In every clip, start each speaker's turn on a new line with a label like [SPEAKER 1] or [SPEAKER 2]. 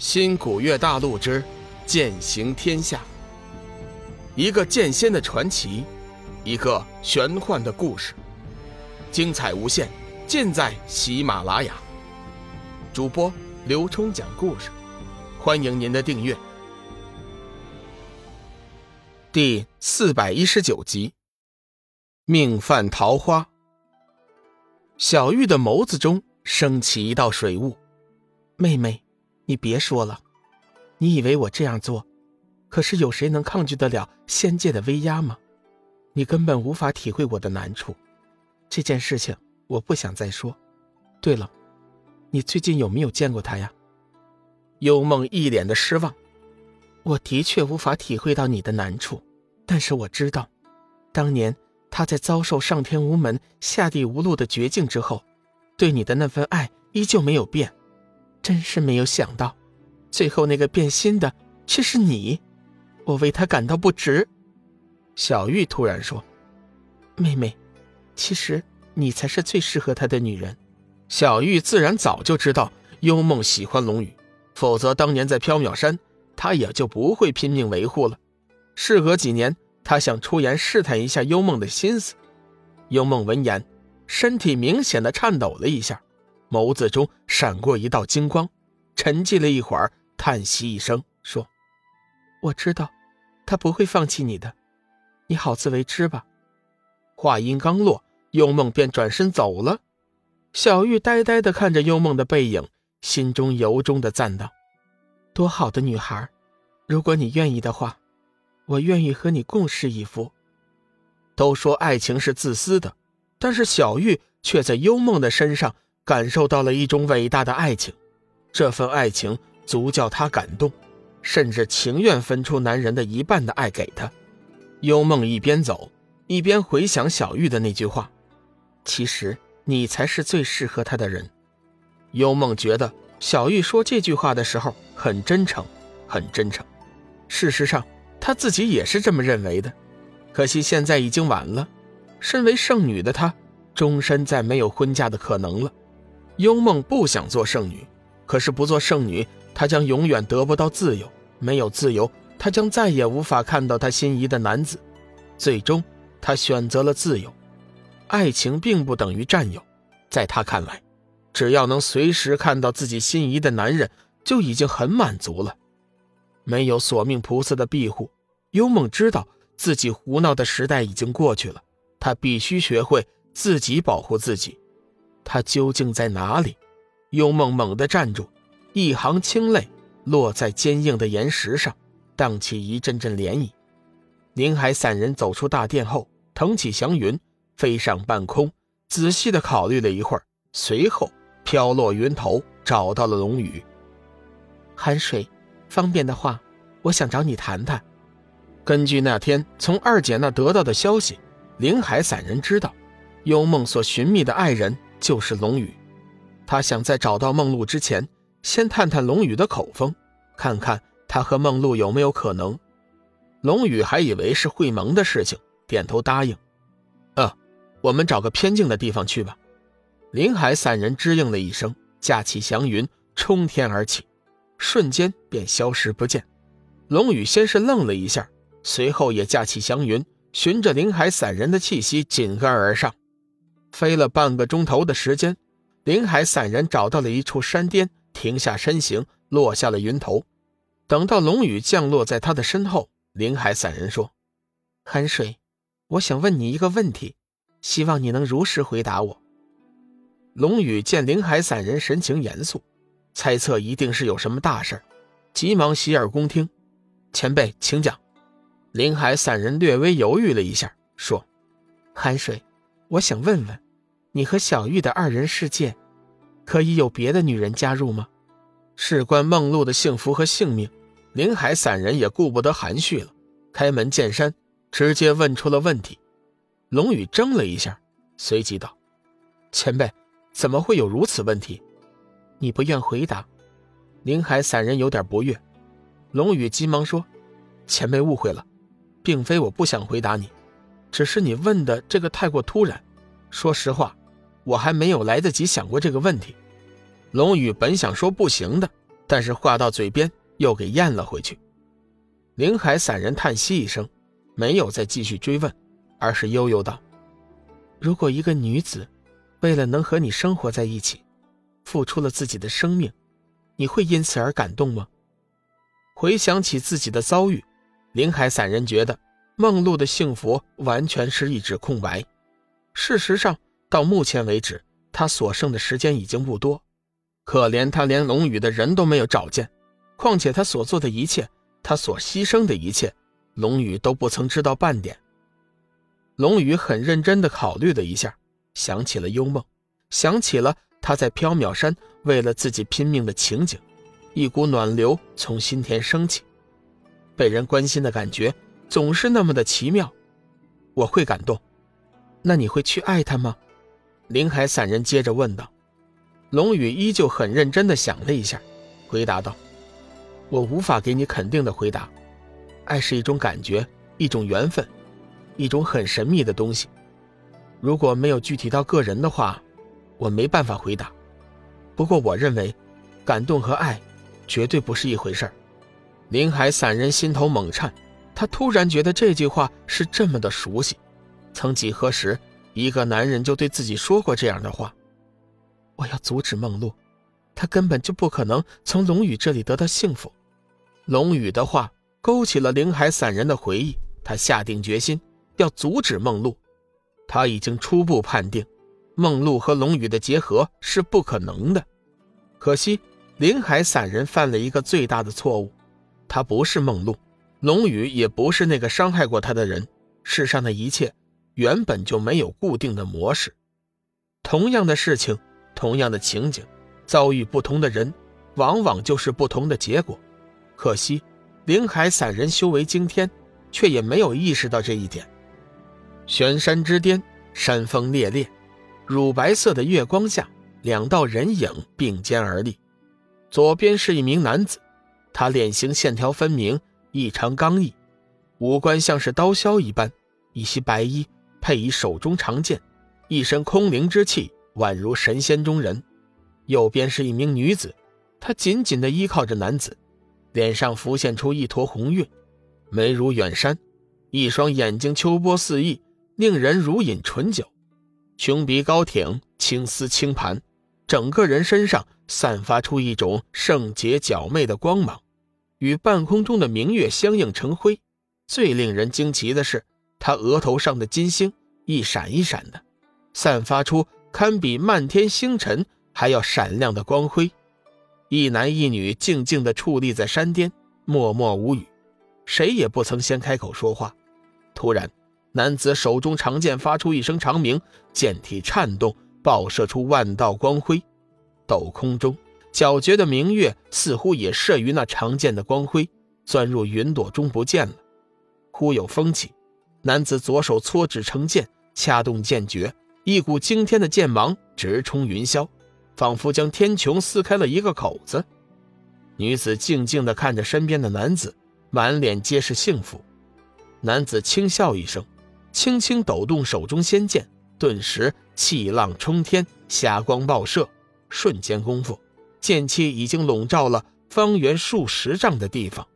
[SPEAKER 1] 新古月大陆之剑行天下，一个剑仙的传奇，一个玄幻的故事，精彩无限，尽在喜马拉雅。主播刘冲讲故事，欢迎您的订阅。第四百一十九集，命犯桃花。小玉的眸子中升起一道水雾，
[SPEAKER 2] 妹妹。你别说了，你以为我这样做，可是有谁能抗拒得了仙界的威压吗？你根本无法体会我的难处。这件事情我不想再说。对了，你最近有没有见过他呀？
[SPEAKER 1] 幽梦一脸的失望。
[SPEAKER 2] 我的确无法体会到你的难处，但是我知道，当年他在遭受上天无门、下地无路的绝境之后，对你的那份爱依旧没有变。真是没有想到，最后那个变心的却是你，我为他感到不值。
[SPEAKER 1] 小玉突然说：“
[SPEAKER 2] 妹妹，其实你才是最适合他的女人。”
[SPEAKER 1] 小玉自然早就知道幽梦喜欢龙宇，否则当年在缥缈山，他也就不会拼命维护了。事隔几年，他想出言试探一下幽梦的心思。幽梦闻言，身体明显的颤抖了一下。眸子中闪过一道金光，沉寂了一会儿，叹息一声说：“
[SPEAKER 2] 我知道，他不会放弃你的，你好自为之吧。”
[SPEAKER 1] 话音刚落，幽梦便转身走了。小玉呆呆地看着幽梦的背影，心中由衷的赞道：“
[SPEAKER 2] 多好的女孩！如果你愿意的话，我愿意和你共侍一夫。”
[SPEAKER 1] 都说爱情是自私的，但是小玉却在幽梦的身上。感受到了一种伟大的爱情，这份爱情足叫他感动，甚至情愿分出男人的一半的爱给他。幽梦一边走一边回想小玉的那句话：“
[SPEAKER 2] 其实你才是最适合他的人。”
[SPEAKER 1] 幽梦觉得小玉说这句话的时候很真诚，很真诚。事实上，她自己也是这么认为的。可惜现在已经晚了，身为圣女的她，终身再没有婚嫁的可能了。幽梦不想做圣女，可是不做圣女，她将永远得不到自由。没有自由，她将再也无法看到她心仪的男子。最终，她选择了自由。爱情并不等于占有，在她看来，只要能随时看到自己心仪的男人，就已经很满足了。没有索命菩萨的庇护，幽梦知道自己胡闹的时代已经过去了。她必须学会自己保护自己。他究竟在哪里？幽梦猛地站住，一行清泪落在坚硬的岩石上，荡起一阵阵涟漪。宁海散人走出大殿后，腾起祥云，飞上半空，仔细地考虑了一会儿，随后飘落云头，找到了龙宇。
[SPEAKER 2] 寒水，方便的话，我想找你谈谈。
[SPEAKER 1] 根据那天从二姐那得到的消息，灵海散人知道，幽梦所寻觅的爱人。就是龙宇，他想在找到梦露之前，先探探龙宇的口风，看看他和梦露有没有可能。龙宇还以为是会盟的事情，点头答应。呃，我们找个偏静的地方去吧。林海三人支应了一声，架起祥云冲天而起，瞬间便消失不见。龙宇先是愣了一下，随后也架起祥云，循着林海散人的气息紧跟而上。飞了半个钟头的时间，林海散人找到了一处山巅，停下身形，落下了云头。等到龙宇降落在他的身后，林海散人说：“
[SPEAKER 2] 寒水，我想问你一个问题，希望你能如实回答我。”
[SPEAKER 1] 龙宇见林海散人神情严肃，猜测一定是有什么大事急忙洗耳恭听。前辈，请讲。林海散人略微犹豫了一下，说：“
[SPEAKER 2] 寒水。”我想问问，你和小玉的二人世界，可以有别的女人加入吗？
[SPEAKER 1] 事关梦露的幸福和性命，林海散人也顾不得含蓄了，开门见山，直接问出了问题。龙宇怔了一下，随即道：“前辈，怎么会有如此问题？
[SPEAKER 2] 你不愿回答？”
[SPEAKER 1] 林海散人有点不悦。龙宇急忙说：“前辈误会了，并非我不想回答你。”只是你问的这个太过突然，说实话，我还没有来得及想过这个问题。龙宇本想说不行的，但是话到嘴边又给咽了回去。林海散人叹息一声，没有再继续追问，而是悠悠道：“
[SPEAKER 2] 如果一个女子为了能和你生活在一起，付出了自己的生命，你会因此而感动吗？”
[SPEAKER 1] 回想起自己的遭遇，林海散人觉得梦露的幸福完全是一纸空白。事实上，到目前为止，他所剩的时间已经不多。可怜他连龙宇的人都没有找见，况且他所做的一切，他所牺牲的一切，龙宇都不曾知道半点。龙宇很认真地考虑了一下，想起了幽梦，想起了他在缥缈山为了自己拼命的情景，一股暖流从心田升起。被人关心的感觉总是那么的奇妙，我会感动。
[SPEAKER 2] 那你会去爱他吗？
[SPEAKER 1] 林海散人接着问道。龙宇依旧很认真地想了一下，回答道：“我无法给你肯定的回答。爱是一种感觉，一种缘分，一种很神秘的东西。如果没有具体到个人的话，我没办法回答。不过我认为，感动和爱绝对不是一回事儿。”林海散人心头猛颤，他突然觉得这句话是这么的熟悉。曾几何时，一个男人就对自己说过这样的话。
[SPEAKER 2] 我要阻止梦露，她根本就不可能从龙宇这里得到幸福。
[SPEAKER 1] 龙宇的话勾起了林海散人的回忆，他下定决心要阻止梦露。他已经初步判定，梦露和龙宇的结合是不可能的。可惜林海散人犯了一个最大的错误，他不是梦露，龙宇也不是那个伤害过他的人。世上的一切原本就没有固定的模式，同样的事情。同样的情景，遭遇不同的人，往往就是不同的结果。可惜，林海散人修为惊天，却也没有意识到这一点。玄山之巅，山峰烈烈，乳白色的月光下，两道人影并肩而立。左边是一名男子，他脸型线条分明，异常刚毅，五官像是刀削一般，一袭白衣配以手中长剑，一身空灵之气。宛如神仙中人，右边是一名女子，她紧紧地依靠着男子，脸上浮现出一坨红晕，眉如远山，一双眼睛秋波四溢，令人如饮醇酒。胸鼻高挺，青丝轻盘，整个人身上散发出一种圣洁皎媚的光芒，与半空中的明月相映成辉。最令人惊奇的是，他额头上的金星一闪一闪的，散发出。堪比漫天星辰还要闪亮的光辉，一男一女静静地矗立在山巅，默默无语，谁也不曾先开口说话。突然，男子手中长剑发出一声长鸣，剑体颤动，爆射出万道光辉。斗空中，皎洁的明月似乎也慑于那长剑的光辉，钻入云朵中不见了。忽有风起，男子左手搓指成剑，掐动剑诀。一股惊天的剑芒直冲云霄，仿佛将天穹撕开了一个口子。女子静静地看着身边的男子，满脸皆是幸福。男子轻笑一声，轻轻抖动手中仙剑，顿时气浪冲天，霞光爆射。瞬间功夫，剑气已经笼罩了方圆数十丈的地方，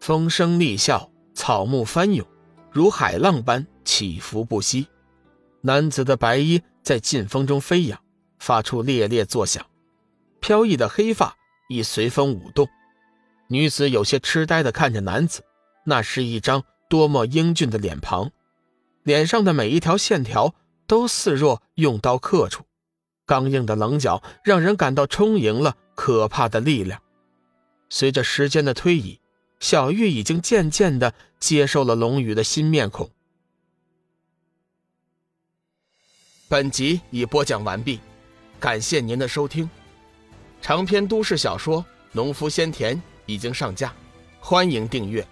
[SPEAKER 1] 风声厉啸，草木翻涌，如海浪般起伏不息。男子的白衣在劲风中飞扬，发出猎猎作响，飘逸的黑发亦随风舞动。女子有些痴呆地看着男子，那是一张多么英俊的脸庞，脸上的每一条线条都似若用刀刻出，刚硬的棱角让人感到充盈了可怕的力量。随着时间的推移，小玉已经渐渐地接受了龙宇的新面孔。本集已播讲完毕，感谢您的收听。长篇都市小说《农夫先田》已经上架，欢迎订阅。